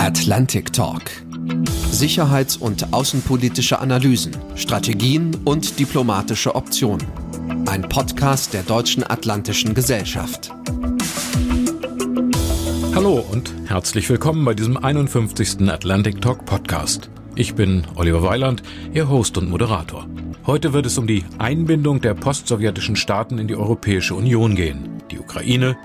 Atlantic Talk. Sicherheits- und außenpolitische Analysen, Strategien und diplomatische Optionen. Ein Podcast der Deutschen Atlantischen Gesellschaft. Hallo und herzlich willkommen bei diesem 51. Atlantic Talk Podcast. Ich bin Oliver Weiland, Ihr Host und Moderator. Heute wird es um die Einbindung der postsowjetischen Staaten in die Europäische Union gehen. Die Ukraine,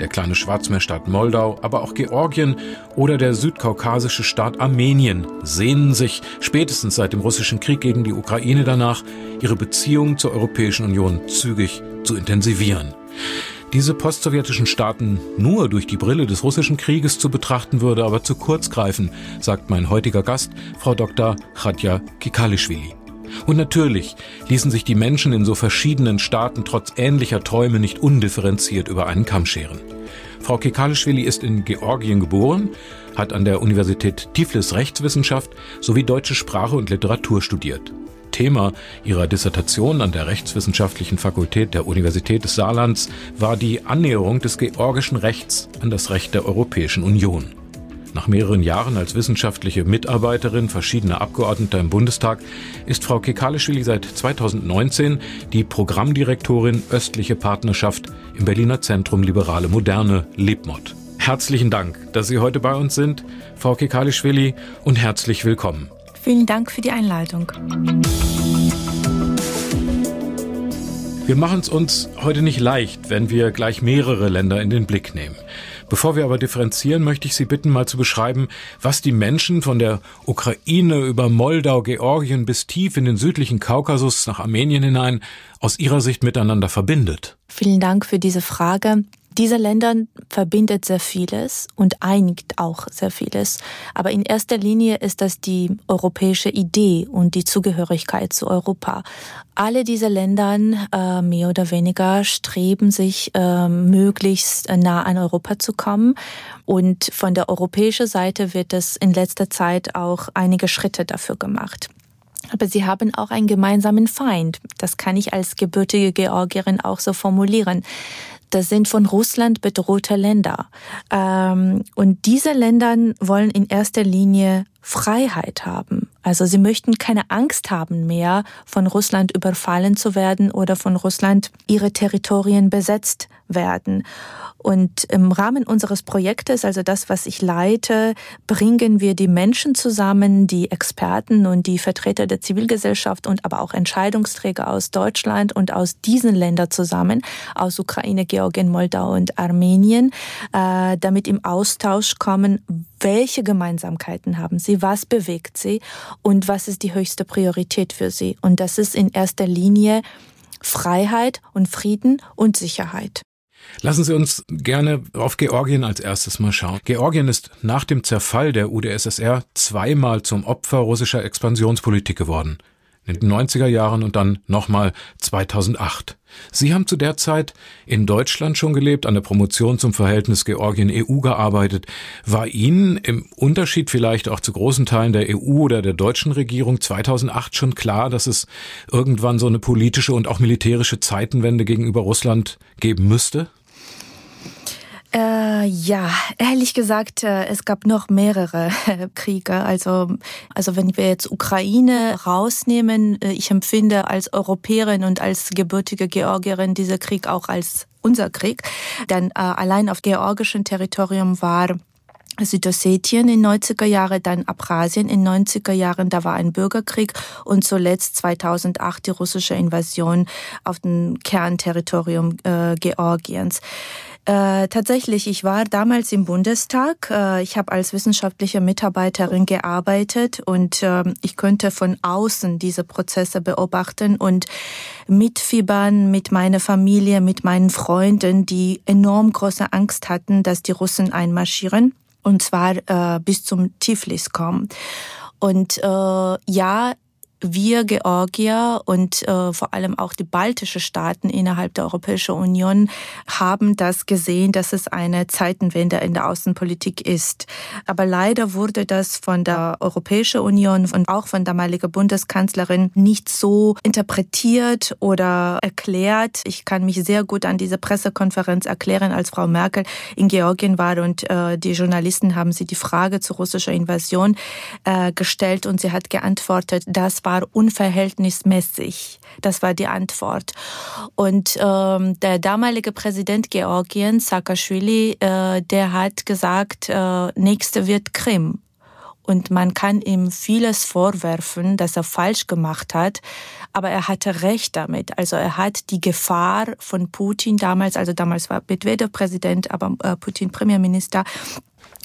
der kleine Schwarzmeerstaat Moldau, aber auch Georgien oder der südkaukasische Staat Armenien sehnen sich spätestens seit dem russischen Krieg gegen die Ukraine danach, ihre Beziehungen zur Europäischen Union zügig zu intensivieren. Diese postsowjetischen Staaten nur durch die Brille des russischen Krieges zu betrachten würde aber zu kurz greifen, sagt mein heutiger Gast, Frau Dr. Khadja Kikalischwili. Und natürlich ließen sich die Menschen in so verschiedenen Staaten trotz ähnlicher Träume nicht undifferenziert über einen Kamm scheren. Frau Kekalischwili ist in Georgien geboren, hat an der Universität Tiflis Rechtswissenschaft sowie deutsche Sprache und Literatur studiert. Thema ihrer Dissertation an der Rechtswissenschaftlichen Fakultät der Universität des Saarlands war die Annäherung des georgischen Rechts an das Recht der Europäischen Union. Nach mehreren Jahren als wissenschaftliche Mitarbeiterin verschiedener Abgeordneter im Bundestag ist Frau Kekalischwili seit 2019 die Programmdirektorin Östliche Partnerschaft im Berliner Zentrum Liberale Moderne Lebmod. Herzlichen Dank, dass Sie heute bei uns sind, Frau Kekalischwili, und herzlich willkommen. Vielen Dank für die Einladung. Wir machen es uns heute nicht leicht, wenn wir gleich mehrere Länder in den Blick nehmen. Bevor wir aber differenzieren, möchte ich Sie bitten, mal zu beschreiben, was die Menschen von der Ukraine über Moldau, Georgien bis tief in den südlichen Kaukasus nach Armenien hinein aus Ihrer Sicht miteinander verbindet. Vielen Dank für diese Frage. Diese Länder verbindet sehr vieles und einigt auch sehr vieles. Aber in erster Linie ist das die europäische Idee und die Zugehörigkeit zu Europa. Alle diese Länder äh, mehr oder weniger streben sich äh, möglichst nah an Europa zu kommen. Und von der europäischen Seite wird es in letzter Zeit auch einige Schritte dafür gemacht. Aber sie haben auch einen gemeinsamen Feind. Das kann ich als gebürtige Georgierin auch so formulieren. Das sind von Russland bedrohte Länder. Ähm, und diese Länder wollen in erster Linie Freiheit haben. Also sie möchten keine Angst haben mehr, von Russland überfallen zu werden oder von Russland ihre Territorien besetzt werden. Und im Rahmen unseres Projektes, also das, was ich leite, bringen wir die Menschen zusammen, die Experten und die Vertreter der Zivilgesellschaft und aber auch Entscheidungsträger aus Deutschland und aus diesen Ländern zusammen, aus Ukraine, Georgien, Moldau und Armenien, äh, damit im Austausch kommen, welche Gemeinsamkeiten haben sie, was bewegt sie und was ist die höchste Priorität für sie. Und das ist in erster Linie Freiheit und Frieden und Sicherheit. Lassen Sie uns gerne auf Georgien als erstes mal schauen. Georgien ist nach dem Zerfall der UdSSR zweimal zum Opfer russischer Expansionspolitik geworden in den 90er Jahren und dann nochmal 2008. Sie haben zu der Zeit in Deutschland schon gelebt, an der Promotion zum Verhältnis Georgien-EU gearbeitet. War Ihnen im Unterschied vielleicht auch zu großen Teilen der EU oder der deutschen Regierung 2008 schon klar, dass es irgendwann so eine politische und auch militärische Zeitenwende gegenüber Russland geben müsste? Äh, ja, ehrlich gesagt, äh, es gab noch mehrere Kriege. Also, also wenn wir jetzt Ukraine rausnehmen, äh, ich empfinde als Europäerin und als gebürtige Georgierin dieser Krieg auch als unser Krieg. Denn äh, allein auf georgischem Territorium war Südossetien in 90er Jahren, dann Abkhazien in 90er Jahren, da war ein Bürgerkrieg und zuletzt 2008 die russische Invasion auf dem Kernterritorium äh, Georgiens. Äh, tatsächlich, ich war damals im Bundestag. Äh, ich habe als wissenschaftliche Mitarbeiterin gearbeitet und äh, ich könnte von außen diese Prozesse beobachten und mitfiebern mit meiner Familie, mit meinen Freunden, die enorm große Angst hatten, dass die Russen einmarschieren und zwar äh, bis zum Tiflis kommen. Und äh, ja, wir Georgier und äh, vor allem auch die baltischen Staaten innerhalb der Europäischen Union haben das gesehen, dass es eine Zeitenwende in der Außenpolitik ist. Aber leider wurde das von der Europäischen Union und auch von damaliger Bundeskanzlerin nicht so interpretiert oder erklärt. Ich kann mich sehr gut an diese Pressekonferenz erklären, als Frau Merkel in Georgien war und äh, die Journalisten haben sie die Frage zur russischen Invasion äh, gestellt und sie hat geantwortet, das war unverhältnismäßig. Das war die Antwort. Und ähm, der damalige Präsident Georgiens, Saakashvili, äh, der hat gesagt, äh, nächste wird Krim. Und man kann ihm vieles vorwerfen, dass er falsch gemacht hat, aber er hatte recht damit. Also er hat die Gefahr von Putin damals, also damals war Medvedev Präsident, aber äh, Putin Premierminister,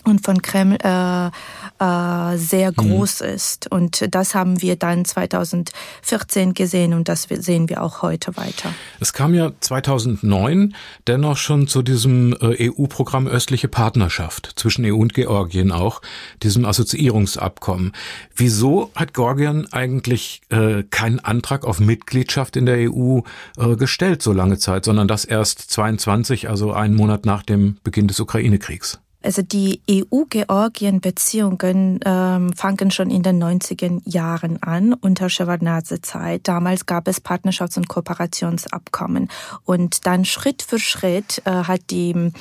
und von Kreml äh, äh, sehr mhm. groß mhm. ist. Und das haben wir dann 2014 gesehen und das sehen wir auch heute weiter. Es kam ja 2009 dennoch schon zu diesem äh, EU-Programm Östliche Partnerschaft zwischen EU und Georgien auch, diesem Assoziierungsabkommen. Wieso hat Georgien eigentlich äh, keinen Antrag auf Mitgliedschaft in der EU äh, gestellt so lange Zeit, sondern das erst 22, also einen Monat nach dem Beginn des Ukraine-Kriegs? Also die EU-Georgien-Beziehungen ähm, fangen schon in den 90er Jahren an, unter Shevardnadze-Zeit. Damals gab es Partnerschafts- und Kooperationsabkommen. Und dann Schritt für Schritt äh, hat die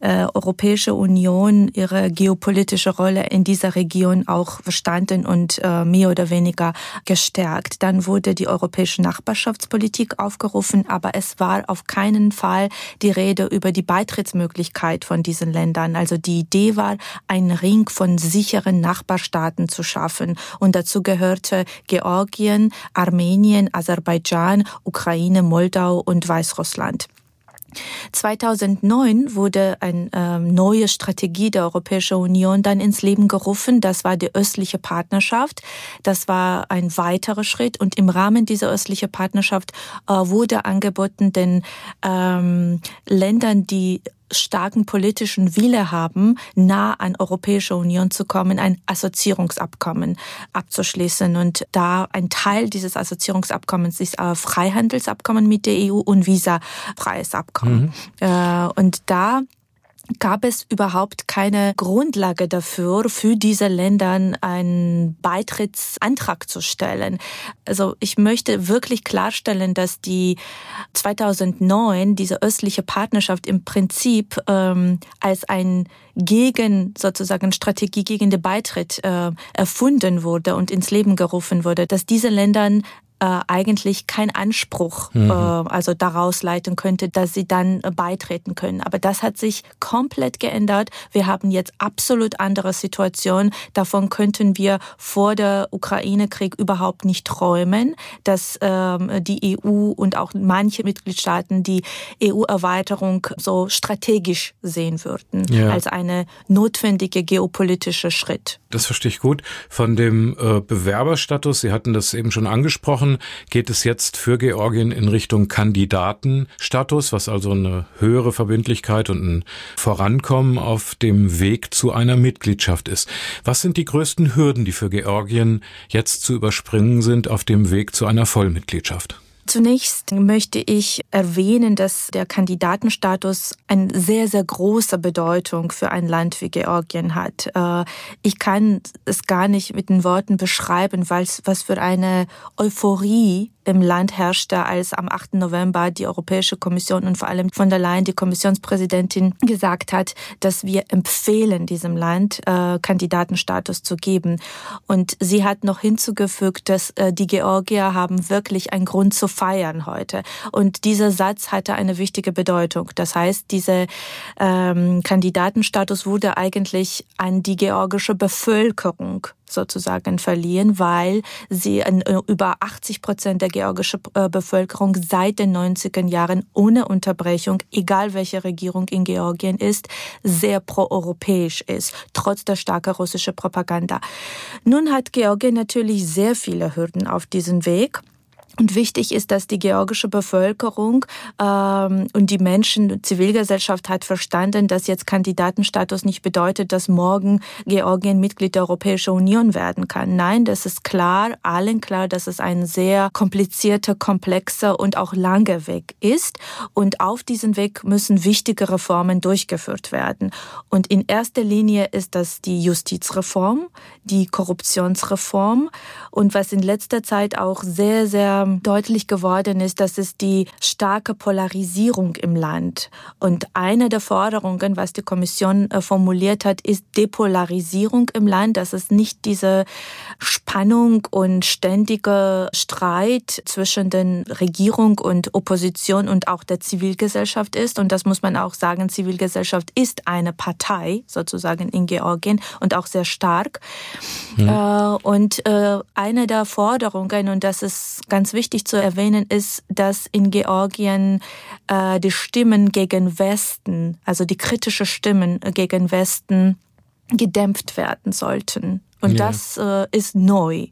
äh, Europäische Union ihre geopolitische Rolle in dieser Region auch verstanden und äh, mehr oder weniger gestärkt. Dann wurde die europäische Nachbarschaftspolitik aufgerufen, aber es war auf keinen Fall die Rede über die Beitrittsmöglichkeit von diesen Ländern. Also die Idee war, einen Ring von sicheren Nachbarstaaten zu schaffen. Und dazu gehörte Georgien, Armenien, Aserbaidschan, Ukraine, Moldau und Weißrussland. 2009 wurde eine äh, neue Strategie der Europäischen Union dann ins Leben gerufen. Das war die östliche Partnerschaft. Das war ein weiterer Schritt. Und im Rahmen dieser östlichen Partnerschaft äh, wurde angeboten, den ähm, Ländern, die starken politischen Wille haben, nah an Europäische Union zu kommen, ein Assoziierungsabkommen abzuschließen. Und da ein Teil dieses Assoziierungsabkommens ist ein Freihandelsabkommen mit der EU und visafreies Abkommen. Mhm. Äh, und da gab es überhaupt keine Grundlage dafür, für diese Ländern einen Beitrittsantrag zu stellen. Also ich möchte wirklich klarstellen, dass die 2009 diese östliche Partnerschaft im Prinzip ähm, als ein gegen sozusagen Strategie gegen den Beitritt äh, erfunden wurde und ins Leben gerufen wurde, dass diese Ländern äh, eigentlich kein Anspruch mhm. äh, also daraus leiten könnte, dass sie dann äh, beitreten können. Aber das hat sich komplett geändert. Wir haben jetzt absolut andere Situation. Davon könnten wir vor der Ukraine-Krieg überhaupt nicht träumen, dass ähm, die EU und auch manche Mitgliedstaaten die EU-Erweiterung so strategisch sehen würden ja. als eine notwendige geopolitische Schritt. Das verstehe ich gut. Von dem äh, Bewerberstatus, Sie hatten das eben schon angesprochen, Wochen geht es jetzt für Georgien in Richtung Kandidatenstatus, was also eine höhere Verbindlichkeit und ein Vorankommen auf dem Weg zu einer Mitgliedschaft ist. Was sind die größten Hürden, die für Georgien jetzt zu überspringen sind auf dem Weg zu einer Vollmitgliedschaft? Zunächst möchte ich erwähnen, dass der Kandidatenstatus eine sehr, sehr große Bedeutung für ein Land wie Georgien hat. Äh, ich kann es gar nicht mit den Worten beschreiben, was für eine Euphorie im Land herrschte, als am 8. November die Europäische Kommission und vor allem von der Leyen, die Kommissionspräsidentin, gesagt hat, dass wir empfehlen, diesem Land äh, Kandidatenstatus zu geben. Und sie hat noch hinzugefügt, dass äh, die Georgier haben wirklich einen Grund zu feiern heute. Und dieser Satz hatte eine wichtige Bedeutung. Das heißt, dieser ähm, Kandidatenstatus wurde eigentlich an die georgische Bevölkerung sozusagen verliehen, weil sie äh, über 80 Prozent der georgischen äh, Bevölkerung seit den 90er Jahren ohne Unterbrechung, egal welche Regierung in Georgien ist, sehr proeuropäisch ist, trotz der starken russischen Propaganda. Nun hat Georgien natürlich sehr viele Hürden auf diesem Weg. Und wichtig ist, dass die georgische Bevölkerung ähm, und die Menschen, Zivilgesellschaft hat verstanden, dass jetzt Kandidatenstatus nicht bedeutet, dass morgen Georgien Mitglied der Europäischen Union werden kann. Nein, das ist klar, allen klar, dass es ein sehr komplizierter, komplexer und auch langer Weg ist. Und auf diesen Weg müssen wichtige Reformen durchgeführt werden. Und in erster Linie ist das die Justizreform, die Korruptionsreform und was in letzter Zeit auch sehr, sehr deutlich geworden ist, dass es die starke Polarisierung im Land. Und eine der Forderungen, was die Kommission äh, formuliert hat, ist Depolarisierung im Land, dass es nicht diese Spannung und ständige Streit zwischen den Regierung und Opposition und auch der Zivilgesellschaft ist. Und das muss man auch sagen, Zivilgesellschaft ist eine Partei sozusagen in Georgien und auch sehr stark. Ja. Äh, und äh, eine der Forderungen, und das ist ganz wichtig zu erwähnen, ist, dass in Georgien äh, die Stimmen gegen Westen, also die kritische Stimmen gegen Westen, gedämpft werden sollten. Und ja. das äh, ist neu.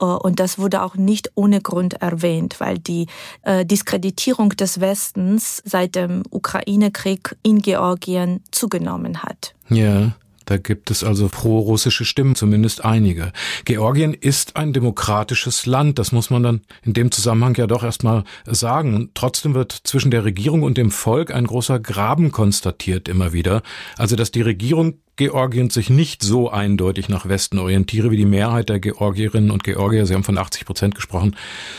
Äh, und das wurde auch nicht ohne Grund erwähnt, weil die äh, Diskreditierung des Westens seit dem Ukraine-Krieg in Georgien zugenommen hat. Ja. Da gibt es also pro-russische Stimmen, zumindest einige. Georgien ist ein demokratisches Land, das muss man dann in dem Zusammenhang ja doch erstmal sagen. Trotzdem wird zwischen der Regierung und dem Volk ein großer Graben konstatiert immer wieder. Also, dass die Regierung Georgiens sich nicht so eindeutig nach Westen orientiere, wie die Mehrheit der Georgierinnen und Georgier, Sie haben von 80 Prozent gesprochen,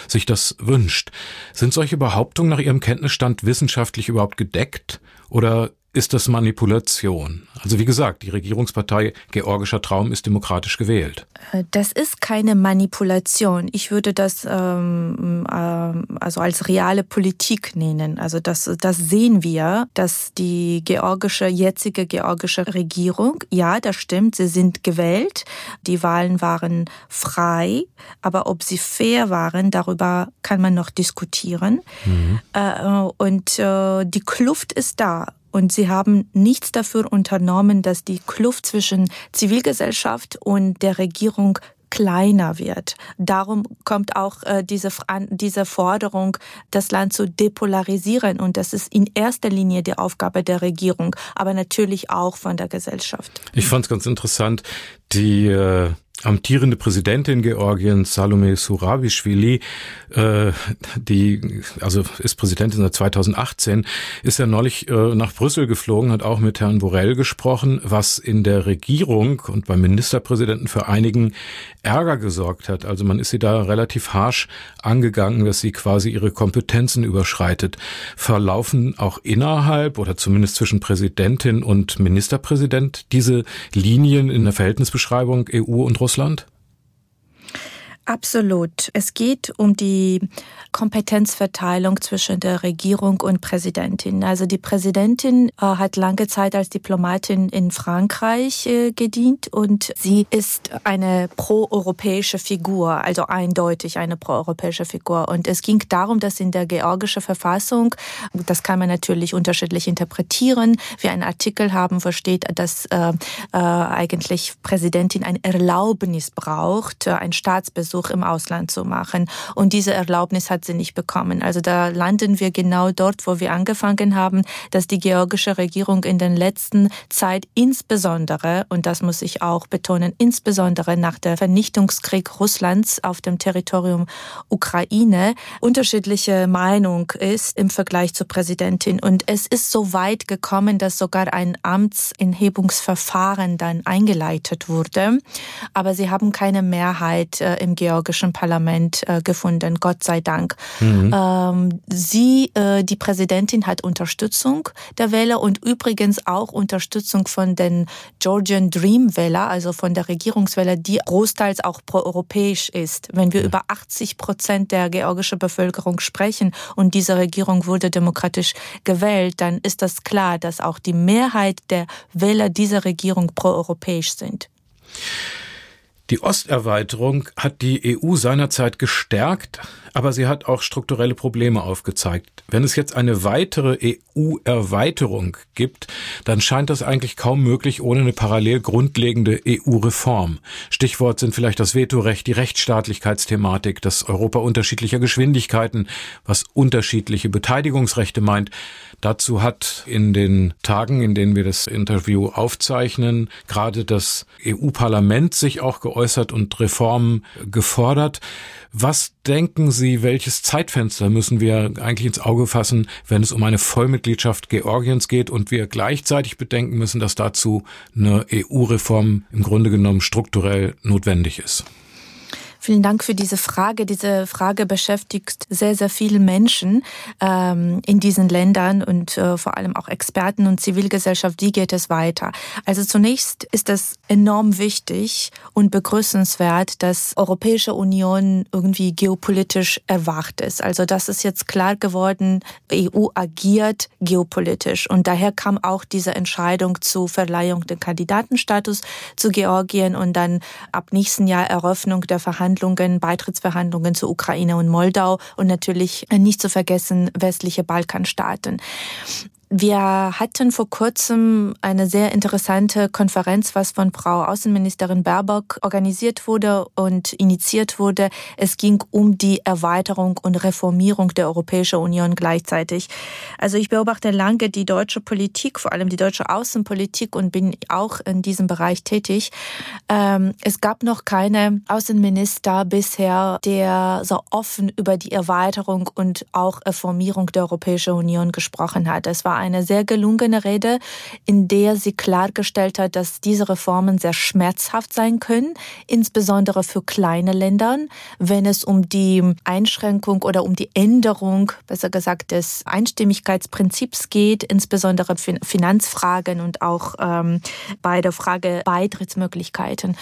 sich das wünscht. Sind solche Behauptungen nach Ihrem Kenntnisstand wissenschaftlich überhaupt gedeckt? Oder ist das Manipulation. Also wie gesagt, die Regierungspartei Georgischer Traum ist demokratisch gewählt. Äh, das ist keine Manipulation. Ich würde das ähm, äh, also als reale Politik nennen. Also das, das sehen wir, dass die georgische jetzige georgische Regierung, ja, das stimmt, sie sind gewählt. Die Wahlen waren frei, aber ob sie fair waren, darüber kann man noch diskutieren. Mhm. Äh, und äh, die Kluft ist da. Und sie haben nichts dafür unternommen, dass die Kluft zwischen Zivilgesellschaft und der Regierung kleiner wird. Darum kommt auch äh, diese, diese Forderung, das Land zu depolarisieren. Und das ist in erster Linie die Aufgabe der Regierung, aber natürlich auch von der Gesellschaft. Ich fand es ganz interessant, die äh amtierende Präsidentin Georgiens, Salome Surabischwili, äh, die also ist Präsidentin seit 2018, ist ja neulich äh, nach Brüssel geflogen, hat auch mit Herrn Borrell gesprochen, was in der Regierung und beim Ministerpräsidenten für einigen Ärger gesorgt hat. Also man ist sie da relativ harsch angegangen, dass sie quasi ihre Kompetenzen überschreitet. Verlaufen auch innerhalb oder zumindest zwischen Präsidentin und Ministerpräsident diese Linien in der Verhältnisbeschreibung EU und Russland? Russland? Absolut. Es geht um die Kompetenzverteilung zwischen der Regierung und Präsidentin. Also die Präsidentin äh, hat lange Zeit als Diplomatin in Frankreich äh, gedient und sie ist eine proeuropäische Figur, also eindeutig eine proeuropäische Figur. Und es ging darum, dass in der georgischen Verfassung, das kann man natürlich unterschiedlich interpretieren, wir einen Artikel haben, wo steht, dass äh, äh, eigentlich Präsidentin ein Erlaubnis braucht, äh, ein Staatsbesuch Versuch im Ausland zu machen. Und diese Erlaubnis hat sie nicht bekommen. Also da landen wir genau dort, wo wir angefangen haben, dass die georgische Regierung in den letzten Zeit insbesondere, und das muss ich auch betonen, insbesondere nach der Vernichtungskrieg Russlands auf dem Territorium Ukraine unterschiedliche Meinung ist im Vergleich zur Präsidentin. Und es ist so weit gekommen, dass sogar ein Amtsenthebungsverfahren dann eingeleitet wurde. Aber sie haben keine Mehrheit äh, im georgischen Parlament äh, gefunden, Gott sei Dank. Mhm. Ähm, sie, äh, die Präsidentin, hat Unterstützung der Wähler und übrigens auch Unterstützung von den Georgian Dream Wähler, also von der Regierungswähler, die großteils auch proeuropäisch ist. Wenn wir mhm. über 80 Prozent der georgischen Bevölkerung sprechen und diese Regierung wurde demokratisch gewählt, dann ist das klar, dass auch die Mehrheit der Wähler dieser Regierung proeuropäisch sind. Die Osterweiterung hat die EU seinerzeit gestärkt, aber sie hat auch strukturelle Probleme aufgezeigt. Wenn es jetzt eine weitere EU-Erweiterung gibt, dann scheint das eigentlich kaum möglich ohne eine parallel grundlegende EU-Reform. Stichwort sind vielleicht das Vetorecht, die Rechtsstaatlichkeitsthematik, das Europa unterschiedlicher Geschwindigkeiten, was unterschiedliche Beteiligungsrechte meint. Dazu hat in den Tagen, in denen wir das Interview aufzeichnen, gerade das EU-Parlament sich auch geäußert und Reformen gefordert. Was denken Sie, welches Zeitfenster müssen wir eigentlich ins Auge fassen, wenn es um eine Vollmitgliedschaft Georgiens geht und wir gleichzeitig bedenken müssen, dass dazu eine EU-Reform im Grunde genommen strukturell notwendig ist? Vielen Dank für diese Frage. Diese Frage beschäftigt sehr, sehr viele Menschen ähm, in diesen Ländern und äh, vor allem auch Experten und Zivilgesellschaft. Wie geht es weiter? Also zunächst ist es enorm wichtig und begrüßenswert, dass Europäische Union irgendwie geopolitisch erwacht ist. Also das ist jetzt klar geworden, EU agiert geopolitisch und daher kam auch diese Entscheidung zur Verleihung des Kandidatenstatus zu Georgien und dann ab nächsten Jahr Eröffnung der Verhandlungen Verhandlungen, Beitrittsverhandlungen zu Ukraine und Moldau und natürlich nicht zu vergessen westliche Balkanstaaten. Wir hatten vor kurzem eine sehr interessante Konferenz, was von Frau Außenministerin Baerbock organisiert wurde und initiiert wurde. Es ging um die Erweiterung und Reformierung der Europäischen Union gleichzeitig. Also ich beobachte lange die deutsche Politik, vor allem die deutsche Außenpolitik und bin auch in diesem Bereich tätig. Ähm, es gab noch keine Außenminister bisher, der so offen über die Erweiterung und auch Reformierung der Europäischen Union gesprochen hat. Es war eine sehr gelungene Rede, in der sie klargestellt hat, dass diese Reformen sehr schmerzhaft sein können, insbesondere für kleine Länder, wenn es um die Einschränkung oder um die Änderung, besser gesagt, des Einstimmigkeitsprinzips geht, insbesondere Finanzfragen und auch ähm, bei der Frage Beitrittsmöglichkeiten.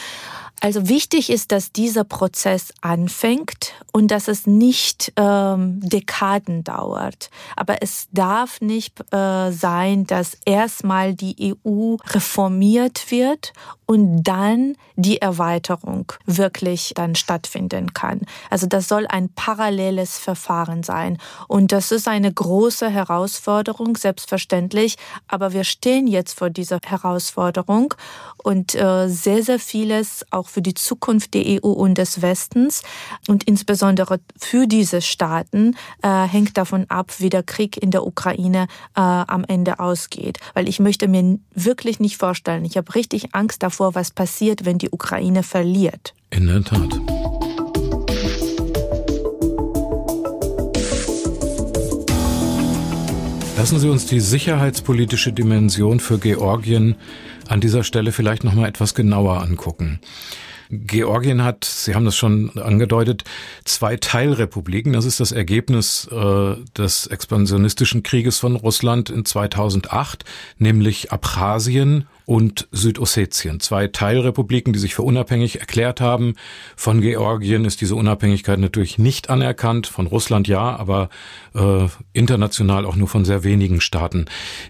Also wichtig ist, dass dieser Prozess anfängt und dass es nicht ähm, Dekaden dauert. Aber es darf nicht äh, sein, dass erstmal die EU reformiert wird und dann die Erweiterung wirklich dann stattfinden kann. Also das soll ein paralleles Verfahren sein. Und das ist eine große Herausforderung, selbstverständlich. Aber wir stehen jetzt vor dieser Herausforderung und äh, sehr, sehr vieles auch für die Zukunft der EU und des Westens und insbesondere für diese Staaten äh, hängt davon ab, wie der Krieg in der Ukraine äh, am Ende ausgeht. Weil ich möchte mir wirklich nicht vorstellen, ich habe richtig Angst davor, was passiert, wenn die Ukraine verliert. In der Tat. Lassen Sie uns die sicherheitspolitische Dimension für Georgien an dieser Stelle vielleicht noch mal etwas genauer angucken. Georgien hat, Sie haben das schon angedeutet, zwei Teilrepubliken. Das ist das Ergebnis äh, des expansionistischen Krieges von Russland in 2008, nämlich Abchasien und Südossetien. Zwei Teilrepubliken, die sich für unabhängig erklärt haben. Von Georgien ist diese Unabhängigkeit natürlich nicht anerkannt, von Russland ja, aber äh, international auch nur von sehr wenigen Staaten.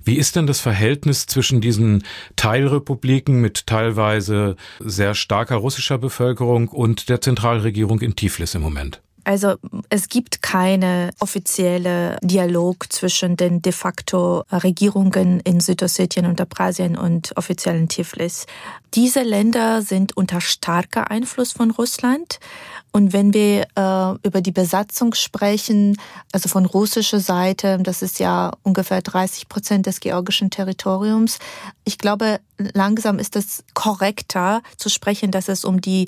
Wie ist denn das Verhältnis zwischen diesen Teilrepubliken mit teilweise sehr starker russischer Bevölkerung und der Zentralregierung in Tiflis im Moment? Also es gibt keine offizielle Dialog zwischen den de facto Regierungen in Südossetien und Abkhazien und offiziellen Tiflis. Diese Länder sind unter starker Einfluss von Russland. Und wenn wir äh, über die Besatzung sprechen, also von russischer Seite, das ist ja ungefähr 30 Prozent des georgischen Territoriums. Ich glaube, langsam ist es korrekter zu sprechen, dass es um die,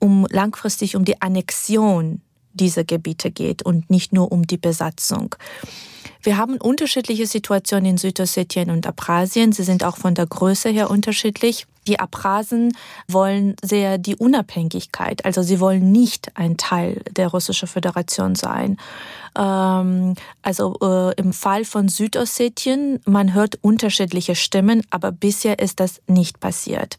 um langfristig um die Annexion dieser Gebiete geht und nicht nur um die Besatzung. Wir haben unterschiedliche Situationen in Südossetien und Abkhazien. Sie sind auch von der Größe her unterschiedlich. Die Abkhasen wollen sehr die Unabhängigkeit, also sie wollen nicht ein Teil der Russischen Föderation sein. Ähm, also äh, im Fall von Südossetien, man hört unterschiedliche Stimmen, aber bisher ist das nicht passiert.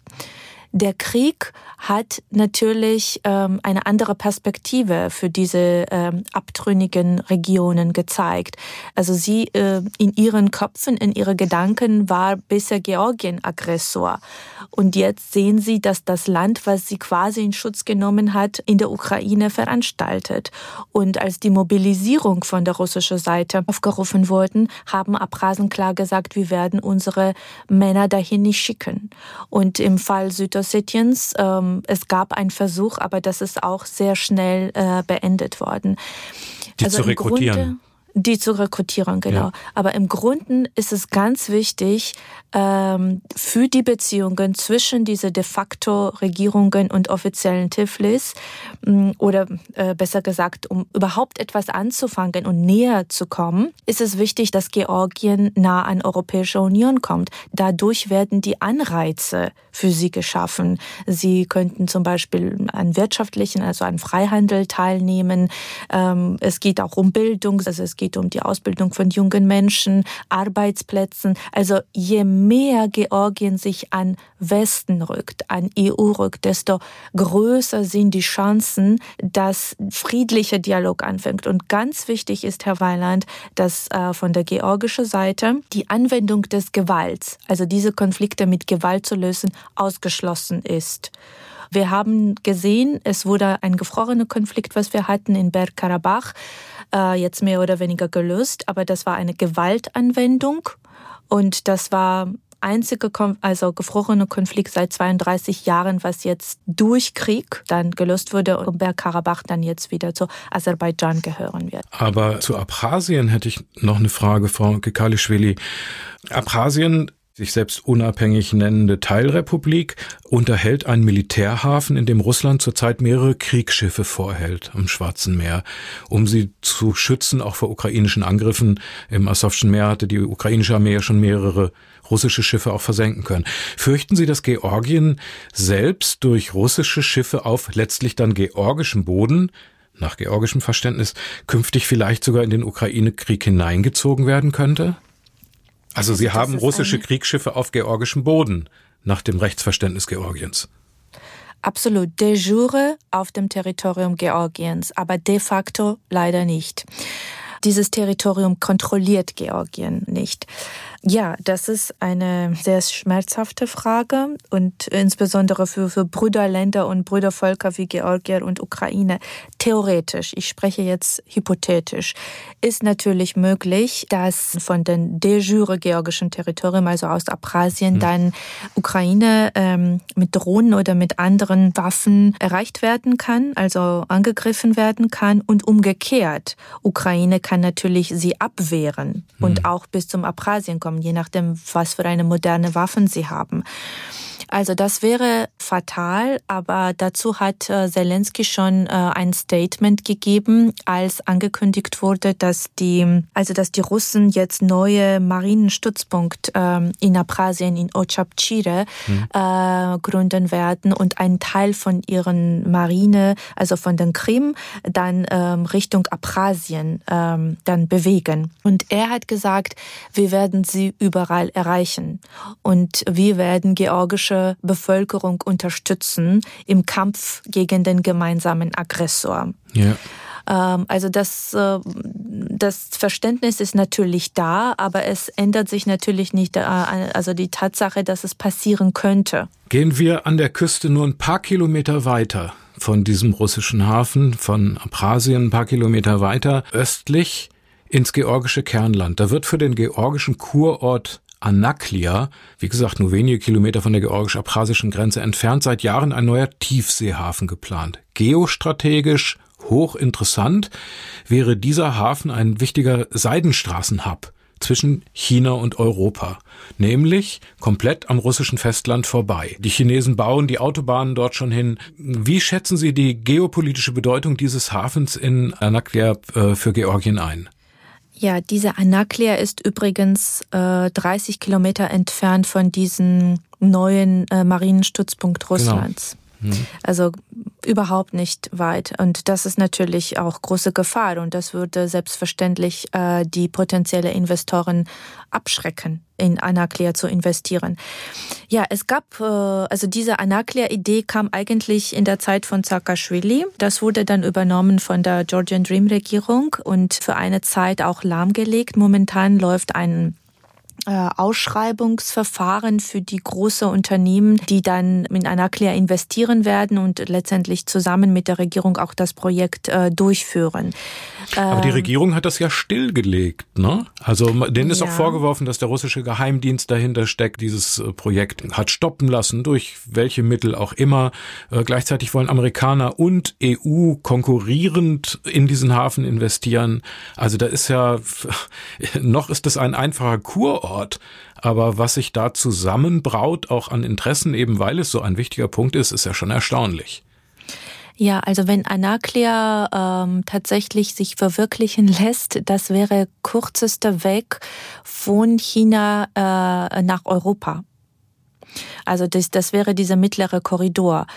Der Krieg hat natürlich ähm, eine andere Perspektive für diese ähm, abtrünnigen Regionen gezeigt. Also sie äh, in ihren Köpfen, in ihre Gedanken war bisher Georgien Aggressor. Und jetzt sehen sie, dass das Land, was sie quasi in Schutz genommen hat, in der Ukraine veranstaltet. Und als die Mobilisierung von der russischen Seite aufgerufen wurden, haben Abkhasen klar gesagt, wir werden unsere Männer dahin nicht schicken. Und im Fall Südossetiens, ähm, es gab einen Versuch, aber das ist auch sehr schnell äh, beendet worden. Die also zu rekrutieren. Grunde, die zur Rekrutierung, genau. Ja. Aber im Grunde ist es ganz wichtig ähm, für die Beziehungen zwischen diese de facto Regierungen und offiziellen Tiflis oder äh, besser gesagt, um überhaupt etwas anzufangen und näher zu kommen, ist es wichtig, dass Georgien nah an Europäische Union kommt. Dadurch werden die Anreize für sie geschaffen. Sie könnten zum Beispiel an wirtschaftlichen, also an Freihandel teilnehmen. Ähm, es geht auch um Bildung, also es geht geht um die Ausbildung von jungen Menschen, Arbeitsplätzen. Also je mehr Georgien sich an Westen rückt, an EU rückt, desto größer sind die Chancen, dass friedlicher Dialog anfängt. Und ganz wichtig ist, Herr Weiland, dass äh, von der georgischen Seite die Anwendung des Gewalts, also diese Konflikte mit Gewalt zu lösen, ausgeschlossen ist. Wir haben gesehen, es wurde ein gefrorener Konflikt, was wir hatten in Bergkarabach, äh, jetzt mehr oder weniger gelöst, aber das war eine Gewaltanwendung und das war einzige, also gefrorene Konflikt seit 32 Jahren, was jetzt durch Krieg dann gelöst wurde und Bergkarabach dann jetzt wieder zu Aserbaidschan gehören wird. Aber zu Abchasien hätte ich noch eine Frage, Frau Gekalischwili. Abchasien sich selbst unabhängig nennende Teilrepublik unterhält einen Militärhafen, in dem Russland zurzeit mehrere Kriegsschiffe vorhält am Schwarzen Meer, um sie zu schützen, auch vor ukrainischen Angriffen. Im Asowschen Meer hatte die ukrainische Armee ja schon mehrere russische Schiffe auch versenken können. Fürchten Sie, dass Georgien selbst durch russische Schiffe auf letztlich dann georgischem Boden nach georgischem Verständnis künftig vielleicht sogar in den Ukraine-Krieg hineingezogen werden könnte? Also Sie haben russische Kriegsschiffe auf georgischem Boden nach dem Rechtsverständnis Georgiens. Absolut, de jure auf dem Territorium Georgiens, aber de facto leider nicht. Dieses Territorium kontrolliert Georgien nicht. Ja, das ist eine sehr schmerzhafte Frage und insbesondere für, für Brüderländer und Brüdervölker wie Georgien und Ukraine. Theoretisch, ich spreche jetzt hypothetisch, ist natürlich möglich, dass von den de jure georgischen Territorien, also aus Abkhazien, hm. dann Ukraine ähm, mit Drohnen oder mit anderen Waffen erreicht werden kann, also angegriffen werden kann und umgekehrt. Ukraine kann natürlich sie abwehren hm. und auch bis zum Abkhazien kommen, je nachdem, was für eine moderne Waffen sie haben. Also das wäre fatal, aber dazu hat äh, Zelensky schon äh, ein Statement gegeben, als angekündigt wurde, dass die, also dass die Russen jetzt neue Marinenstützpunkt ähm, in Abkhazien in Ochapchire mhm. äh, gründen werden und einen Teil von ihren Marine, also von den Krim, dann ähm, Richtung Abkhazien ähm, dann bewegen. Und er hat gesagt, wir werden sie überall erreichen und wir werden georgische Bevölkerung unterstützen im Kampf gegen den gemeinsamen Aggressor. Ja. Ähm, also das, äh, das Verständnis ist natürlich da, aber es ändert sich natürlich nicht, äh, also die Tatsache, dass es passieren könnte. Gehen wir an der Küste nur ein paar Kilometer weiter von diesem russischen Hafen, von Abchasien ein paar Kilometer weiter östlich ins georgische Kernland. Da wird für den georgischen Kurort Anaklia, wie gesagt nur wenige Kilometer von der georgisch-abchasischen Grenze entfernt, seit Jahren ein neuer Tiefseehafen geplant. Geostrategisch hochinteressant wäre dieser Hafen ein wichtiger Seidenstraßenhub zwischen China und Europa, nämlich komplett am russischen Festland vorbei. Die Chinesen bauen die Autobahnen dort schon hin. Wie schätzen Sie die geopolitische Bedeutung dieses Hafens in Anaklia äh, für Georgien ein? Ja, diese Anaklia ist übrigens äh, 30 Kilometer entfernt von diesem neuen äh, Marinenstützpunkt genau. Mhm. Also überhaupt nicht weit. Und das ist natürlich auch große Gefahr und das würde selbstverständlich äh, die potenzielle Investoren abschrecken, in Anaclear zu investieren. Ja, es gab, äh, also diese Anaclear-Idee kam eigentlich in der Zeit von Saakashvili. Das wurde dann übernommen von der Georgian Dream-Regierung und für eine Zeit auch lahmgelegt. Momentan läuft ein Ausschreibungsverfahren für die große Unternehmen, die dann in Anaclear investieren werden und letztendlich zusammen mit der Regierung auch das Projekt äh, durchführen. Aber die ähm, Regierung hat das ja stillgelegt, ne? Also denen ist ja. auch vorgeworfen, dass der russische Geheimdienst dahinter steckt, dieses äh, Projekt hat stoppen lassen, durch welche Mittel auch immer. Äh, gleichzeitig wollen Amerikaner und EU konkurrierend in diesen Hafen investieren. Also da ist ja, noch ist es ein einfacher Kurort. Aber was sich da zusammenbraut, auch an Interessen, eben weil es so ein wichtiger Punkt ist, ist ja schon erstaunlich. Ja, also wenn Anaklia ähm, tatsächlich sich verwirklichen lässt, das wäre kürzester Weg von China äh, nach Europa. Also das, das wäre dieser mittlere Korridor.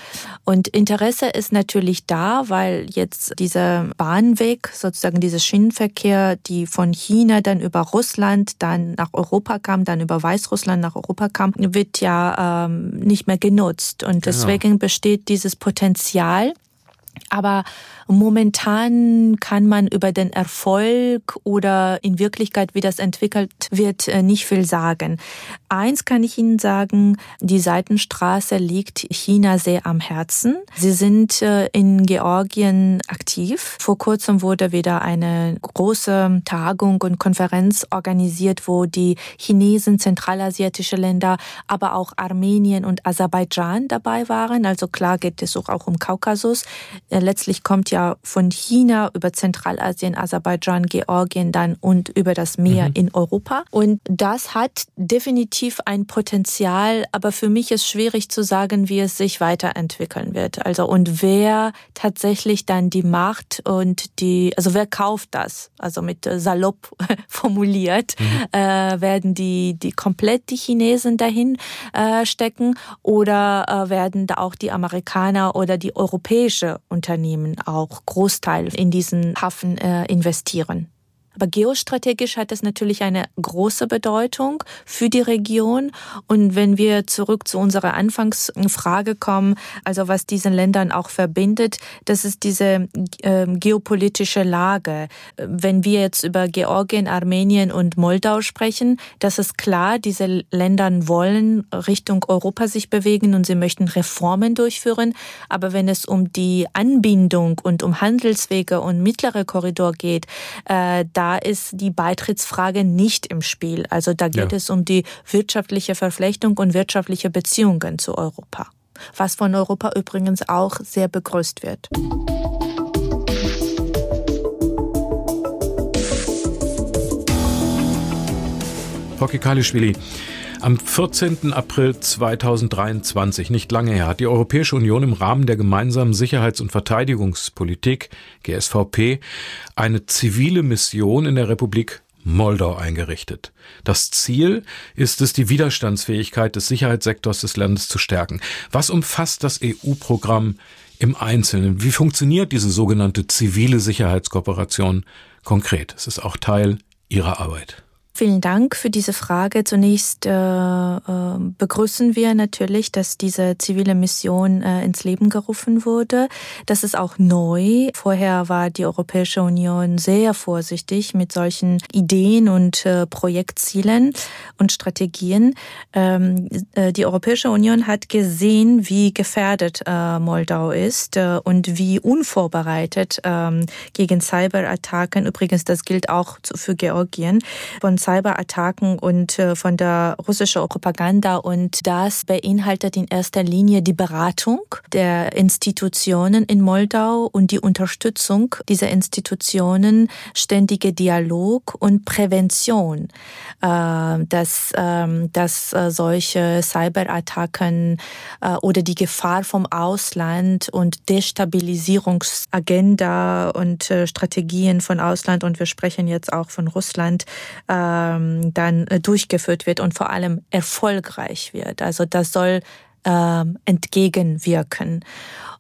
Und Interesse ist natürlich da, weil jetzt dieser Bahnweg, sozusagen dieser Schienenverkehr, die von China dann über Russland, dann nach Europa kam, dann über Weißrussland nach Europa kam, wird ja ähm, nicht mehr genutzt. Und deswegen genau. besteht dieses Potenzial, aber momentan kann man über den Erfolg oder in Wirklichkeit, wie das entwickelt wird, äh, nicht viel sagen. Eins kann ich Ihnen sagen, die Seitenstraße liegt China sehr am Herzen. Sie sind äh, in Georgien aktiv. Vor kurzem wurde wieder eine große Tagung und Konferenz organisiert, wo die Chinesen, zentralasiatische Länder, aber auch Armenien und Aserbaidschan dabei waren. Also klar geht es auch um Kaukasus. Äh, letztlich kommt ja von China über Zentralasien, Aserbaidschan, Georgien dann und über das Meer mhm. in Europa. Und das hat definitiv ein Potenzial, aber für mich ist schwierig zu sagen, wie es sich weiterentwickeln wird. Also und wer tatsächlich dann die Macht und die, also wer kauft das? Also mit salopp formuliert, mhm. äh, werden die, die komplett die Chinesen dahin äh, stecken oder äh, werden da auch die Amerikaner oder die europäische Unternehmen auch Großteil in diesen Hafen äh, investieren. Aber geostrategisch hat es natürlich eine große Bedeutung für die Region. Und wenn wir zurück zu unserer Anfangsfrage kommen, also was diesen Ländern auch verbindet, das ist diese äh, geopolitische Lage. Wenn wir jetzt über Georgien, Armenien und Moldau sprechen, das ist klar, diese Länder wollen Richtung Europa sich bewegen und sie möchten Reformen durchführen. Aber wenn es um die Anbindung und um Handelswege und mittlere Korridor geht, äh, da ist die Beitrittsfrage nicht im Spiel. Also da geht ja. es um die wirtschaftliche Verflechtung und wirtschaftliche Beziehungen zu Europa, was von Europa übrigens auch sehr begrüßt wird. Hockey Kalischwili. Am 14. April 2023, nicht lange her, hat die Europäische Union im Rahmen der gemeinsamen Sicherheits- und Verteidigungspolitik GSVP eine zivile Mission in der Republik Moldau eingerichtet. Das Ziel ist es, die Widerstandsfähigkeit des Sicherheitssektors des Landes zu stärken. Was umfasst das EU-Programm im Einzelnen? Wie funktioniert diese sogenannte zivile Sicherheitskooperation konkret? Es ist auch Teil Ihrer Arbeit. Vielen Dank für diese Frage. Zunächst äh, äh, begrüßen wir natürlich, dass diese zivile Mission äh, ins Leben gerufen wurde. Das ist auch neu. Vorher war die Europäische Union sehr vorsichtig mit solchen Ideen und äh, Projektzielen und Strategien. Ähm, äh, die Europäische Union hat gesehen, wie gefährdet äh, Moldau ist äh, und wie unvorbereitet äh, gegen Cyberattacken. Übrigens, das gilt auch für Georgien. Von Cyberattacken und äh, von der russischen Propaganda. Und das beinhaltet in erster Linie die Beratung der Institutionen in Moldau und die Unterstützung dieser Institutionen, ständige Dialog und Prävention, äh, dass, ähm, dass äh, solche Cyberattacken oder die Gefahr vom Ausland und Destabilisierungsagenda und Strategien von Ausland und wir sprechen jetzt auch von Russland ähm, dann äh, durchgeführt wird und vor allem erfolgreich wird. Also das soll äh, entgegenwirken.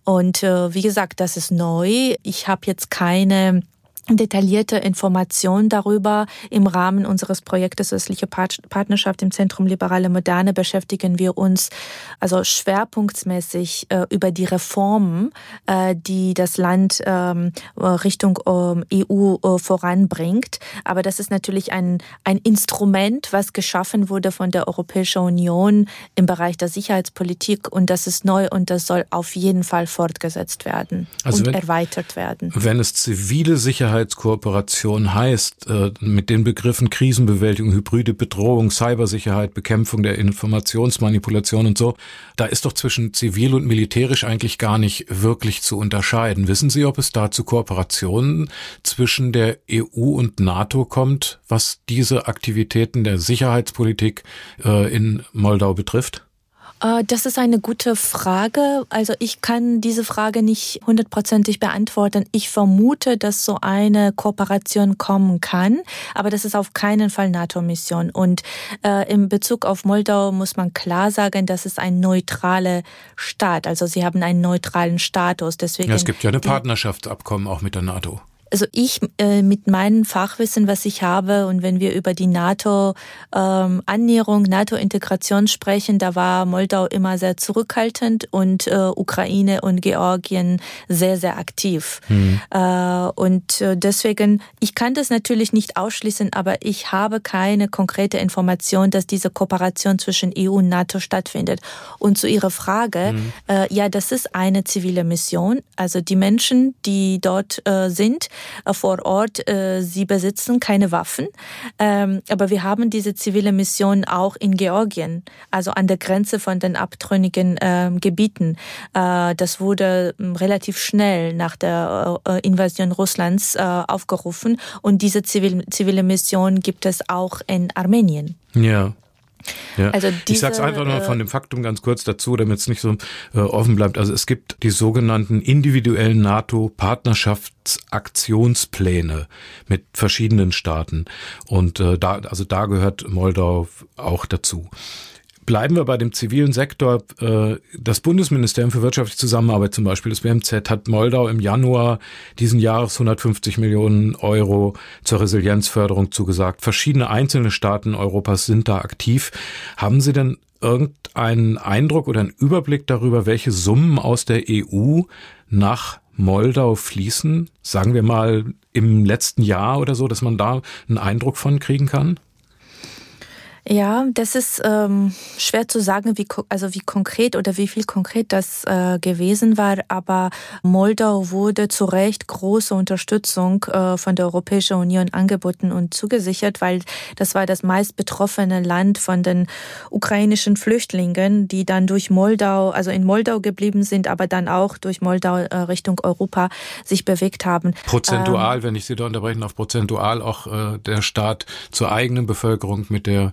Und äh, wie gesagt, das ist neu. Ich habe jetzt keine detaillierte Informationen darüber. Im Rahmen unseres Projektes Östliche Partnerschaft im Zentrum Liberale Moderne beschäftigen wir uns also schwerpunktsmäßig äh, über die Reformen, äh, die das Land ähm, Richtung ähm, EU äh, voranbringt. Aber das ist natürlich ein, ein Instrument, was geschaffen wurde von der Europäischen Union im Bereich der Sicherheitspolitik und das ist neu und das soll auf jeden Fall fortgesetzt werden also und wenn, erweitert werden. Wenn es zivile Sicherheit Sicherheitskooperation heißt, äh, mit den Begriffen Krisenbewältigung, hybride Bedrohung, Cybersicherheit, Bekämpfung der Informationsmanipulation und so, da ist doch zwischen zivil und militärisch eigentlich gar nicht wirklich zu unterscheiden. Wissen Sie, ob es da zu Kooperationen zwischen der EU und NATO kommt, was diese Aktivitäten der Sicherheitspolitik äh, in Moldau betrifft? Äh, das ist eine gute Frage. Also ich kann diese Frage nicht hundertprozentig beantworten. Ich vermute, dass so eine Kooperation kommen kann, aber das ist auf keinen Fall NATO-Mission. Und äh, in Bezug auf Moldau muss man klar sagen, das ist ein neutraler Staat. Also sie haben einen neutralen Status. Deswegen ja, es gibt ja eine Partnerschaftsabkommen auch mit der NATO also ich äh, mit meinem Fachwissen, was ich habe, und wenn wir über die NATO-Annäherung, ähm, NATO-Integration sprechen, da war Moldau immer sehr zurückhaltend und äh, Ukraine und Georgien sehr, sehr aktiv. Mhm. Äh, und äh, deswegen, ich kann das natürlich nicht ausschließen, aber ich habe keine konkrete Information, dass diese Kooperation zwischen EU und NATO stattfindet. Und zu Ihrer Frage, mhm. äh, ja, das ist eine zivile Mission. Also die Menschen, die dort äh, sind, vor Ort. Äh, sie besitzen keine Waffen, ähm, aber wir haben diese zivile Mission auch in Georgien, also an der Grenze von den abtrünnigen ähm, Gebieten. Äh, das wurde ähm, relativ schnell nach der Invasion Russlands aufgerufen und diese zivile Mission gibt es auch in Armenien. Ja. Ja. Also diese, ich sage es einfach nur von dem Faktum ganz kurz dazu, damit es nicht so äh, offen bleibt. Also es gibt die sogenannten individuellen NATO-Partnerschaftsaktionspläne mit verschiedenen Staaten. Und äh, da, also da gehört Moldau auch dazu. Bleiben wir bei dem zivilen Sektor. Äh, das Bundesministerium für wirtschaftliche Zusammenarbeit zum Beispiel, das BMZ, hat Moldau im Januar diesen Jahres 150 Millionen Euro zur Resilienzförderung zugesagt. Verschiedene einzelne Staaten Europas sind da aktiv. Haben Sie denn irgendeinen Eindruck oder einen Überblick darüber, welche Summen aus der EU nach Moldau fließen? Sagen wir mal im letzten Jahr oder so, dass man da einen Eindruck von kriegen kann? Ja, das ist ähm, schwer zu sagen, wie, also wie konkret oder wie viel konkret das äh, gewesen war, aber Moldau wurde zu Recht große Unterstützung äh, von der Europäischen Union angeboten und zugesichert, weil das war das meist betroffene Land von den ukrainischen Flüchtlingen, die dann durch Moldau, also in Moldau geblieben sind, aber dann auch durch Moldau äh, Richtung Europa sich bewegt haben. Prozentual, ähm, wenn ich Sie da unterbrechen auf prozentual auch äh, der Staat zur eigenen Bevölkerung mit der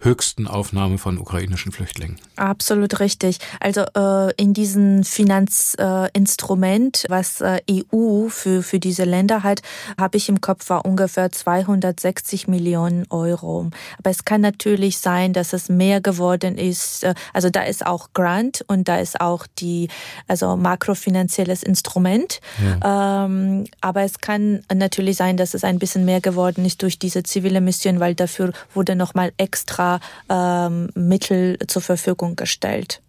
höchsten Aufnahme von ukrainischen Flüchtlingen. Absolut richtig. Also äh, in diesem Finanzinstrument, äh, was äh, EU für, für diese Länder hat, habe ich im Kopf war ungefähr 260 Millionen Euro. Aber es kann natürlich sein, dass es mehr geworden ist. Äh, also da ist auch Grant und da ist auch die, also makrofinanzielles Instrument. Ja. Ähm, aber es kann natürlich sein, dass es ein bisschen mehr geworden ist durch diese zivile Mission, weil dafür wurde nochmal extra ähm, Mittel zur Verfügung gestellt.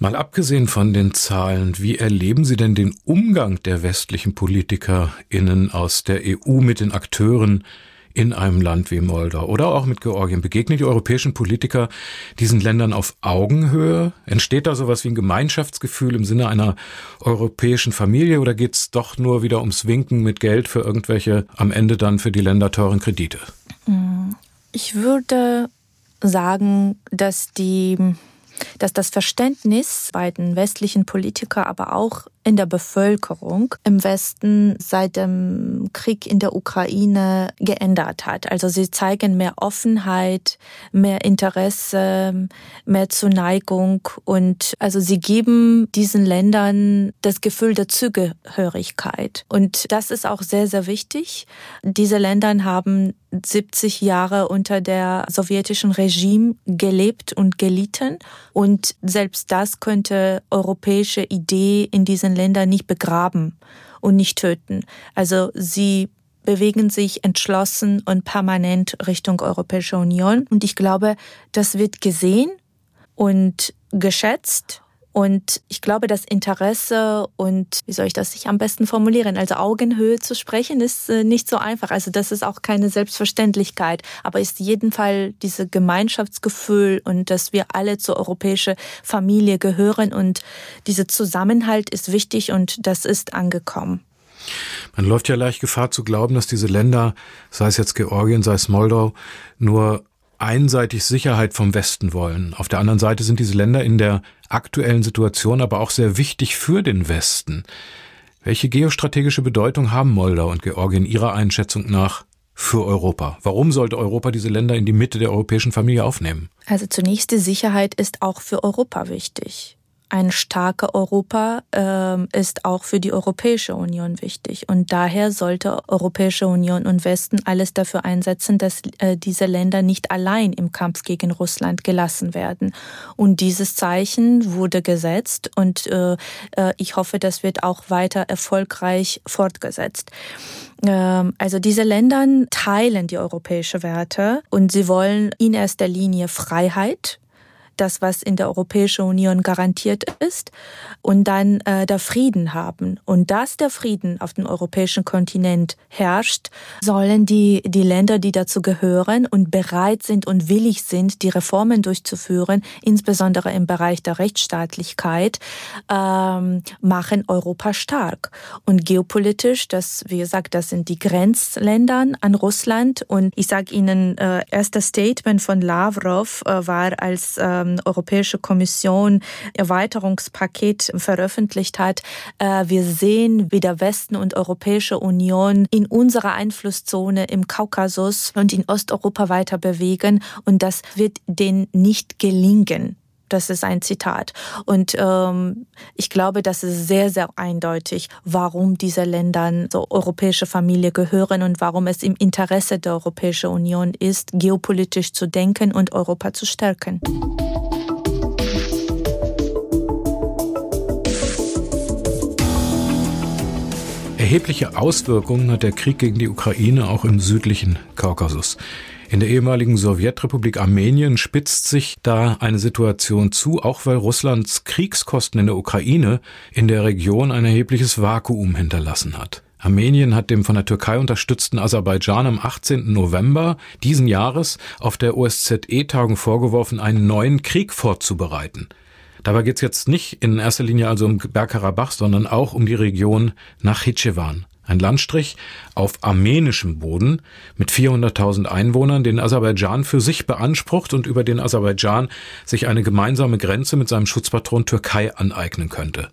Mal abgesehen von den Zahlen, wie erleben Sie denn den Umgang der westlichen PolitikerInnen aus der EU mit den Akteuren in einem Land wie Moldau oder auch mit Georgien? Begegnen die europäischen Politiker diesen Ländern auf Augenhöhe? Entsteht da sowas wie ein Gemeinschaftsgefühl im Sinne einer europäischen Familie oder geht es doch nur wieder ums Winken mit Geld für irgendwelche am Ende dann für die Länder teuren Kredite? Ich würde sagen, dass die dass das Verständnis bei den westlichen Politikern, aber auch in der Bevölkerung im Westen seit dem Krieg in der Ukraine geändert hat. Also sie zeigen mehr Offenheit, mehr Interesse, mehr Zuneigung und also sie geben diesen Ländern das Gefühl der Zugehörigkeit. Und das ist auch sehr, sehr wichtig. Diese Länder haben 70 Jahre unter der sowjetischen Regime gelebt und gelitten. Und selbst das könnte europäische Idee in diesen Ländern nicht begraben und nicht töten. Also sie bewegen sich entschlossen und permanent Richtung Europäische Union. Und ich glaube, das wird gesehen und geschätzt und ich glaube, das Interesse und wie soll ich das sich am besten formulieren? Also Augenhöhe zu sprechen ist äh, nicht so einfach. Also das ist auch keine Selbstverständlichkeit, aber ist jeden Fall diese Gemeinschaftsgefühl und dass wir alle zur europäischen Familie gehören und dieser Zusammenhalt ist wichtig und das ist angekommen. Man läuft ja leicht Gefahr zu glauben, dass diese Länder, sei es jetzt Georgien, sei es Moldau, nur einseitig Sicherheit vom Westen wollen. Auf der anderen Seite sind diese Länder in der aktuellen Situation aber auch sehr wichtig für den Westen. Welche geostrategische Bedeutung haben Moldau und Georgien Ihrer Einschätzung nach für Europa? Warum sollte Europa diese Länder in die Mitte der europäischen Familie aufnehmen? Also zunächst die Sicherheit ist auch für Europa wichtig ein starker Europa äh, ist auch für die Europäische Union wichtig. Und daher sollte Europäische Union und Westen alles dafür einsetzen, dass äh, diese Länder nicht allein im Kampf gegen Russland gelassen werden. Und dieses Zeichen wurde gesetzt und äh, äh ich hoffe, das wird auch weiter erfolgreich fortgesetzt. Ähm, also diese Länder teilen die europäische Werte und sie wollen in erster Linie Freiheit, das, was in der Europäischen Union garantiert ist, und dann äh, der Frieden haben. Und dass der Frieden auf dem europäischen Kontinent herrscht, sollen die, die Länder, die dazu gehören und bereit sind und willig sind, die Reformen durchzuführen, insbesondere im Bereich der Rechtsstaatlichkeit, ähm, machen Europa stark. Und geopolitisch, das, wie gesagt, das sind die Grenzländer an Russland. Und ich sage Ihnen, äh, erster Statement von Lavrov äh, war als ähm, Europäische Kommission Erweiterungspaket veröffentlicht hat. Äh, wir sehen, wie der Westen und Europäische Union in unserer Einflusszone im Kaukasus und in Osteuropa weiter bewegen. Und das wird denen nicht gelingen. Das ist ein Zitat. Und ähm, ich glaube, das ist sehr, sehr eindeutig, warum diese Länder zur europäische Familie gehören und warum es im Interesse der Europäischen Union ist, geopolitisch zu denken und Europa zu stärken. Erhebliche Auswirkungen hat der Krieg gegen die Ukraine auch im südlichen Kaukasus. In der ehemaligen Sowjetrepublik Armenien spitzt sich da eine Situation zu, auch weil Russlands Kriegskosten in der Ukraine in der Region ein erhebliches Vakuum hinterlassen hat. Armenien hat dem von der Türkei unterstützten Aserbaidschan am 18. November diesen Jahres auf der OSZE-Tagung vorgeworfen, einen neuen Krieg vorzubereiten. Dabei geht es jetzt nicht in erster Linie also um Bergkarabach, sondern auch um die Region Nachitschewan. Ein Landstrich auf armenischem Boden mit 400.000 Einwohnern, den Aserbaidschan für sich beansprucht und über den Aserbaidschan sich eine gemeinsame Grenze mit seinem Schutzpatron Türkei aneignen könnte.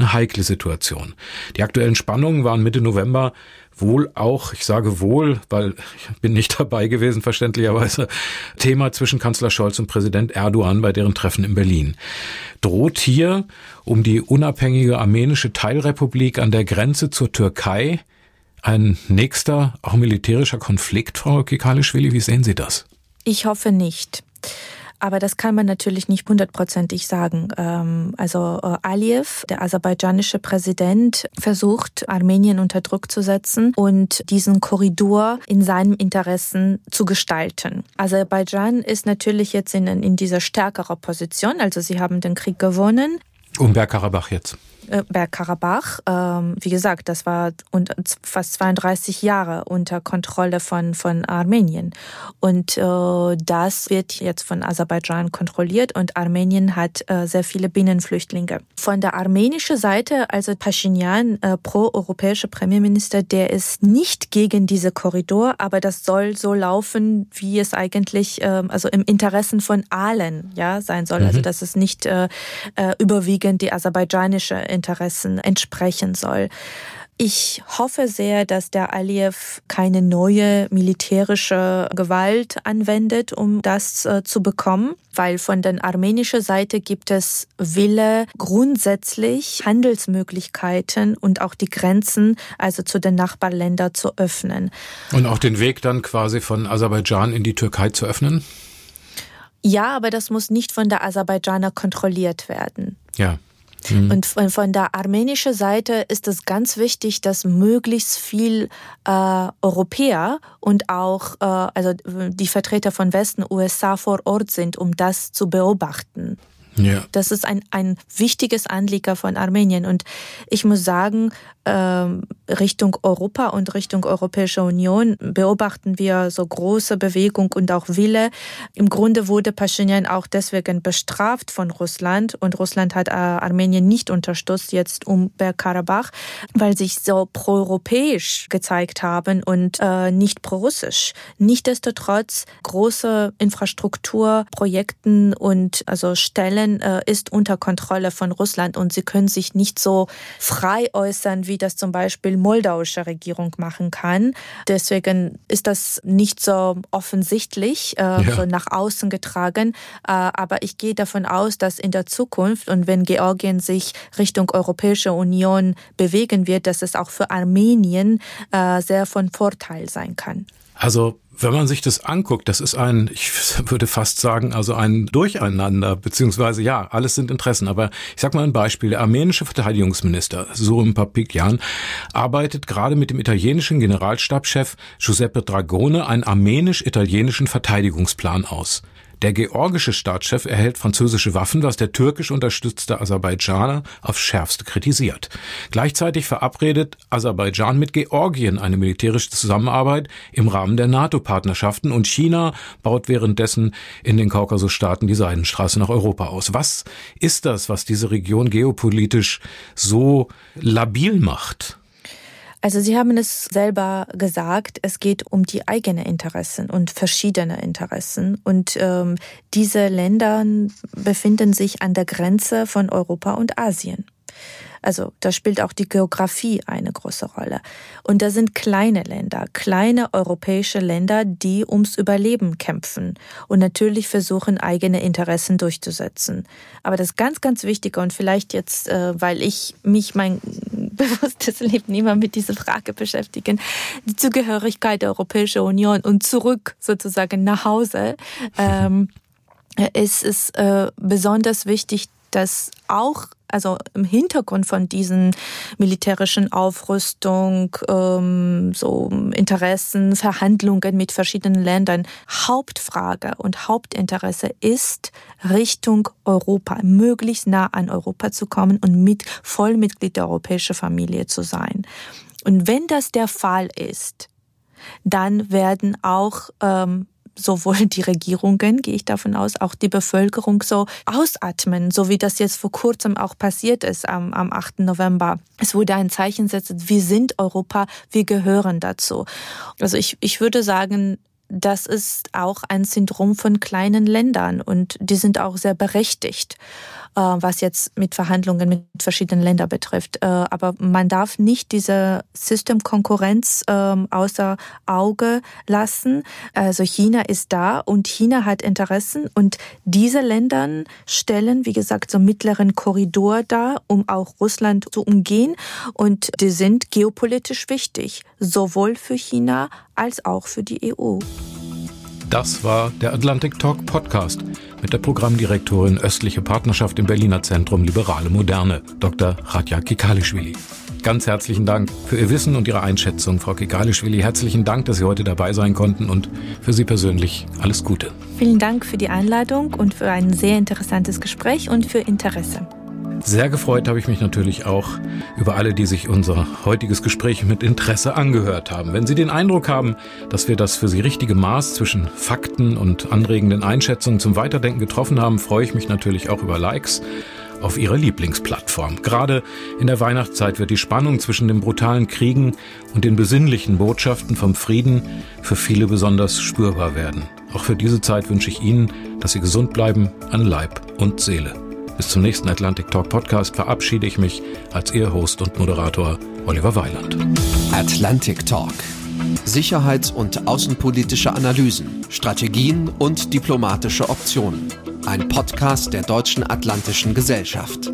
Eine heikle Situation. Die aktuellen Spannungen waren Mitte November wohl auch, ich sage wohl, weil ich bin nicht dabei gewesen, verständlicherweise, Thema zwischen Kanzler Scholz und Präsident Erdogan bei deren Treffen in Berlin. Droht hier um die unabhängige armenische Teilrepublik an der Grenze zur Türkei ein nächster, auch militärischer Konflikt, Frau Kikalischwili? Wie sehen Sie das? Ich hoffe nicht. Aber das kann man natürlich nicht hundertprozentig sagen. Ähm, also äh, Aliyev, der aserbaidschanische Präsident, versucht, Armenien unter Druck zu setzen und diesen Korridor in seinem Interessen zu gestalten. Aserbaidschan ist natürlich jetzt in, in dieser stärkeren Position. Also sie haben den Krieg gewonnen. Um Bergkarabach jetzt. Bergkarabach. Ähm, wie gesagt, das war fast 32 Jahre unter Kontrolle von, von Armenien. Und äh, das wird jetzt von Aserbaidschan kontrolliert und Armenien hat äh, sehr viele Binnenflüchtlinge. Von der armenischen Seite, also Pashinyan, äh, pro-europäische Premierminister, der ist nicht gegen diese Korridor, aber das soll so laufen, wie es eigentlich, äh, also im Interessen von allen ja, sein soll. Also mhm. Also dass es nicht äh, äh überwiegend überwiegend die aserbaidschanische Interessen entsprechen soll. Ich hoffe sehr, dass der Aliyev keine neue militärische Gewalt anwendet, um das äh, zu bekommen, weil von der armenischen Seite gibt es Wille, grundsätzlich Handelsmöglichkeiten und auch die Grenzen, also zu den Nachbarländern zu öffnen. Und auch den Weg dann quasi von Aserbaidschan in die Türkei zu öffnen? Ja, aber das muss nicht von der Aserbaidschaner kontrolliert werden. Ja. Mhm. Und von, von, der armenischen Seite ist es ganz wichtig, dass möglichst viel äh, Europäer und auch äh, also die Vertreter von Westen, USA vor Ort sind, um das zu beobachten. Ja. Das ist ein, ein wichtiges Anliegen von Armenien. Und ich muss sagen, Richtung Europa und Richtung Europäische Union beobachten wir so große Bewegung und auch Wille. Im Grunde wurde Pashinyan auch deswegen bestraft von Russland und Russland hat äh, Armenien nicht unterstützt jetzt um Bergkarabach, weil sich so proeuropäisch gezeigt haben und äh, nicht pro-russisch. Nichtsdestotrotz große Infrastrukturprojekten und also Stellen äh, ist unter Kontrolle von Russland und sie können sich nicht so frei äußern wie das zum Beispiel moldauische Regierung machen kann. Deswegen ist das nicht so offensichtlich äh, ja. so nach außen getragen. Äh, aber ich gehe davon aus, dass in der Zukunft und wenn Georgien sich Richtung Europäische Union bewegen wird, dass es auch für Armenien äh, sehr von Vorteil sein kann. Also wenn man sich das anguckt, das ist ein, ich würde fast sagen, also ein Durcheinander, beziehungsweise ja, alles sind Interessen. Aber ich sag mal ein Beispiel. Der armenische Verteidigungsminister Surim Papikyan arbeitet gerade mit dem italienischen Generalstabschef Giuseppe Dragone einen armenisch-italienischen Verteidigungsplan aus. Der georgische Staatschef erhält französische Waffen, was der türkisch unterstützte Aserbaidschaner aufs schärfste kritisiert. Gleichzeitig verabredet Aserbaidschan mit Georgien eine militärische Zusammenarbeit im Rahmen der NATO-Partnerschaften und China baut währenddessen in den Kaukasusstaaten die Seidenstraße nach Europa aus. Was ist das, was diese Region geopolitisch so labil macht? Also Sie haben es selber gesagt, es geht um die eigenen Interessen und verschiedene Interessen. Und ähm, diese Länder befinden sich an der Grenze von Europa und Asien. Also da spielt auch die Geografie eine große Rolle. Und da sind kleine Länder, kleine europäische Länder, die ums Überleben kämpfen und natürlich versuchen, eigene Interessen durchzusetzen. Aber das ganz, ganz Wichtige und vielleicht jetzt, äh, weil ich mich mein bewusstes Leben immer mit dieser Frage beschäftigen, die Zugehörigkeit der Europäischen Union und zurück sozusagen nach Hause, ähm, es ist äh, besonders wichtig, dass auch also im Hintergrund von diesen militärischen Aufrüstung, ähm, so Interessen, Verhandlungen mit verschiedenen Ländern, Hauptfrage und Hauptinteresse ist, Richtung Europa, möglichst nah an Europa zu kommen und mit Vollmitglied der europäischen Familie zu sein. Und wenn das der Fall ist, dann werden auch ähm, sowohl die Regierungen, gehe ich davon aus, auch die Bevölkerung so ausatmen, so wie das jetzt vor kurzem auch passiert ist am, am 8. November. Es wurde ein Zeichen gesetzt, wir sind Europa, wir gehören dazu. Also ich, ich würde sagen, das ist auch ein Syndrom von kleinen Ländern und die sind auch sehr berechtigt. Äh, was jetzt mit Verhandlungen mit verschiedenen Ländern betrifft. Äh, aber man darf nicht diese Systemkonkurrenz ähm, außer Auge lassen. Also China ist da und China hat Interessen und diese Länder stellen, wie gesagt, so mittleren Korridor dar, um auch Russland zu umgehen und die sind geopolitisch wichtig, sowohl für China als auch für die EU. Das war der Atlantic Talk Podcast mit der Programmdirektorin Östliche Partnerschaft im Berliner Zentrum Liberale Moderne, Dr. Radja Kikalischwili. Ganz herzlichen Dank für Ihr Wissen und Ihre Einschätzung, Frau Kikalischwili. Herzlichen Dank, dass Sie heute dabei sein konnten und für Sie persönlich alles Gute. Vielen Dank für die Einladung und für ein sehr interessantes Gespräch und für Interesse. Sehr gefreut habe ich mich natürlich auch über alle, die sich unser heutiges Gespräch mit Interesse angehört haben. Wenn Sie den Eindruck haben, dass wir das für Sie richtige Maß zwischen Fakten und anregenden Einschätzungen zum Weiterdenken getroffen haben, freue ich mich natürlich auch über Likes auf Ihrer Lieblingsplattform. Gerade in der Weihnachtszeit wird die Spannung zwischen den brutalen Kriegen und den besinnlichen Botschaften vom Frieden für viele besonders spürbar werden. Auch für diese Zeit wünsche ich Ihnen, dass Sie gesund bleiben an Leib und Seele. Bis zum nächsten Atlantic Talk Podcast verabschiede ich mich als Ihr Host und Moderator Oliver Weiland. Atlantic Talk. Sicherheits- und außenpolitische Analysen, Strategien und diplomatische Optionen. Ein Podcast der Deutschen Atlantischen Gesellschaft.